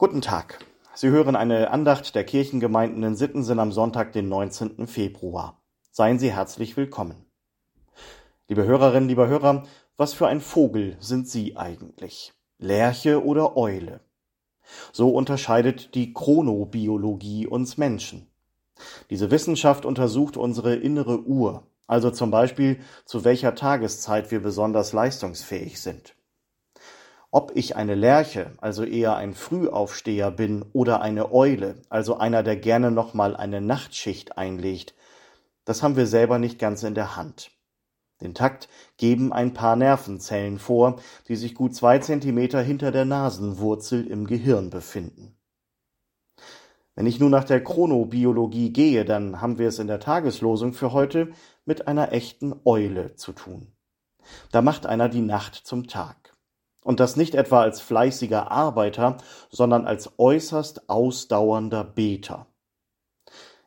Guten Tag. Sie hören eine Andacht der Kirchengemeinden in Sittensen am Sonntag, den 19. Februar. Seien Sie herzlich willkommen. Liebe Hörerinnen, lieber Hörer, was für ein Vogel sind Sie eigentlich? Lerche oder Eule? So unterscheidet die Chronobiologie uns Menschen. Diese Wissenschaft untersucht unsere innere Uhr, also zum Beispiel zu welcher Tageszeit wir besonders leistungsfähig sind. Ob ich eine Lerche, also eher ein Frühaufsteher bin, oder eine Eule, also einer, der gerne noch mal eine Nachtschicht einlegt, das haben wir selber nicht ganz in der Hand. Den Takt geben ein paar Nervenzellen vor, die sich gut zwei Zentimeter hinter der Nasenwurzel im Gehirn befinden. Wenn ich nun nach der Chronobiologie gehe, dann haben wir es in der Tageslosung für heute mit einer echten Eule zu tun. Da macht einer die Nacht zum Tag. Und das nicht etwa als fleißiger Arbeiter, sondern als äußerst ausdauernder Beter.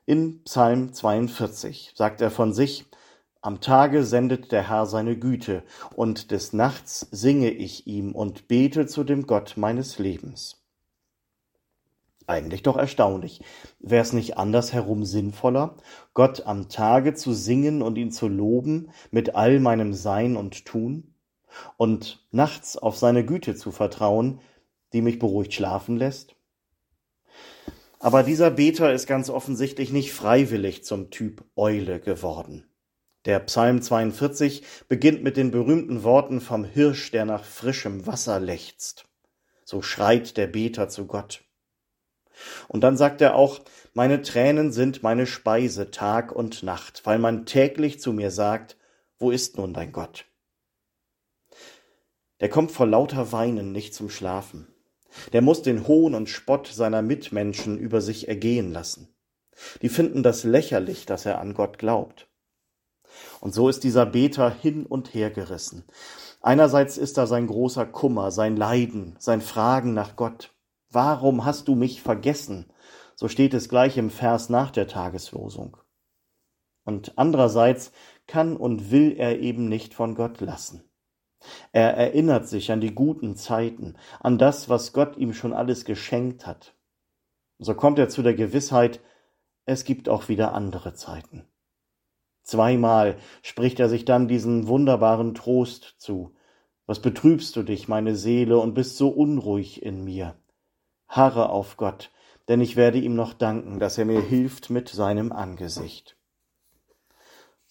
In Psalm 42 sagt er von sich, am Tage sendet der Herr seine Güte, und des Nachts singe ich ihm und bete zu dem Gott meines Lebens. Eigentlich doch erstaunlich. Wäre es nicht andersherum sinnvoller, Gott am Tage zu singen und ihn zu loben mit all meinem Sein und Tun und nachts auf seine Güte zu vertrauen, die mich beruhigt schlafen lässt? Aber dieser Beter ist ganz offensichtlich nicht freiwillig zum Typ Eule geworden. Der Psalm 42 beginnt mit den berühmten Worten vom Hirsch, der nach frischem Wasser lechzt. So schreit der Beter zu Gott. Und dann sagt er auch, meine Tränen sind meine Speise Tag und Nacht, weil man täglich zu mir sagt, wo ist nun dein Gott? Der kommt vor lauter Weinen nicht zum Schlafen. Der muss den Hohn und Spott seiner Mitmenschen über sich ergehen lassen. Die finden das lächerlich, dass er an Gott glaubt. Und so ist dieser Beter hin und her gerissen. Einerseits ist da sein großer Kummer, sein Leiden, sein Fragen nach Gott. Warum hast du mich vergessen? So steht es gleich im Vers nach der Tageslosung. Und andererseits kann und will er eben nicht von Gott lassen. Er erinnert sich an die guten Zeiten, an das, was Gott ihm schon alles geschenkt hat. So kommt er zu der Gewissheit, es gibt auch wieder andere Zeiten. Zweimal spricht er sich dann diesen wunderbaren Trost zu. Was betrübst du dich, meine Seele, und bist so unruhig in mir? harre auf Gott, denn ich werde ihm noch danken, dass er mir hilft mit seinem Angesicht.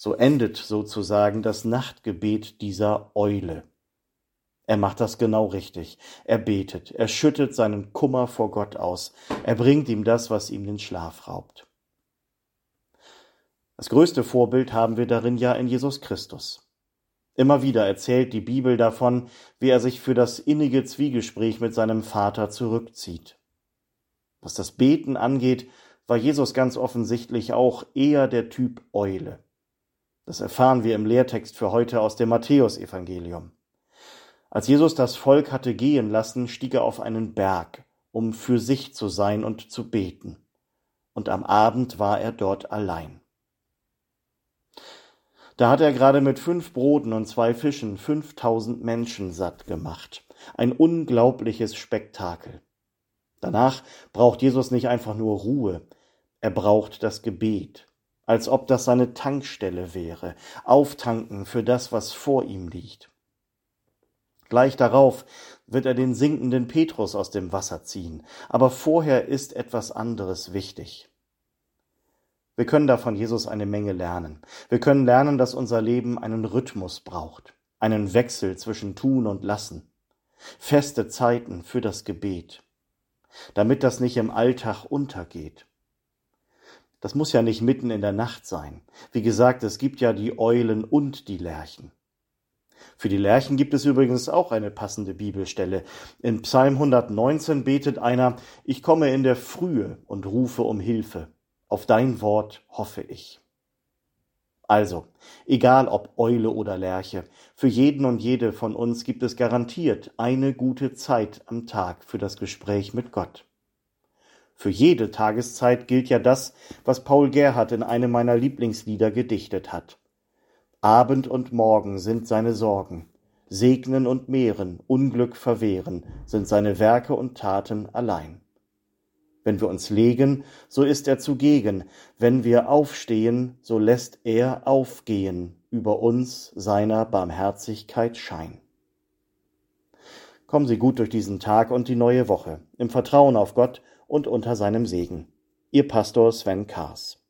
So endet sozusagen das Nachtgebet dieser Eule. Er macht das genau richtig. Er betet, er schüttet seinen Kummer vor Gott aus, er bringt ihm das, was ihm den Schlaf raubt. Das größte Vorbild haben wir darin ja in Jesus Christus. Immer wieder erzählt die Bibel davon, wie er sich für das innige Zwiegespräch mit seinem Vater zurückzieht. Was das Beten angeht, war Jesus ganz offensichtlich auch eher der Typ Eule. Das erfahren wir im Lehrtext für heute aus dem Matthäusevangelium. Als Jesus das Volk hatte gehen lassen, stieg er auf einen Berg, um für sich zu sein und zu beten. Und am Abend war er dort allein. Da hat er gerade mit fünf Broten und zwei Fischen fünftausend Menschen satt gemacht. Ein unglaubliches Spektakel. Danach braucht Jesus nicht einfach nur Ruhe, er braucht das Gebet, als ob das seine Tankstelle wäre, auftanken für das, was vor ihm liegt. Gleich darauf wird er den sinkenden Petrus aus dem Wasser ziehen, aber vorher ist etwas anderes wichtig. Wir können da von Jesus eine Menge lernen. Wir können lernen, dass unser Leben einen Rhythmus braucht, einen Wechsel zwischen Tun und Lassen, feste Zeiten für das Gebet, damit das nicht im Alltag untergeht. Das muss ja nicht mitten in der Nacht sein. Wie gesagt, es gibt ja die Eulen und die Lerchen. Für die Lerchen gibt es übrigens auch eine passende Bibelstelle. In Psalm 119 betet einer, ich komme in der Frühe und rufe um Hilfe. Auf dein Wort hoffe ich. Also, egal ob Eule oder Lerche, für jeden und jede von uns gibt es garantiert eine gute Zeit am Tag für das Gespräch mit Gott. Für jede Tageszeit gilt ja das, was Paul Gerhard in einem meiner Lieblingslieder gedichtet hat. Abend und Morgen sind seine Sorgen, Segnen und Mehren, Unglück verwehren, sind seine Werke und Taten allein. Wenn wir uns legen, so ist er zugegen. Wenn wir aufstehen, so lässt er aufgehen über uns seiner Barmherzigkeit Schein. Kommen Sie gut durch diesen Tag und die neue Woche, im Vertrauen auf Gott und unter seinem Segen. Ihr Pastor Sven Kaas.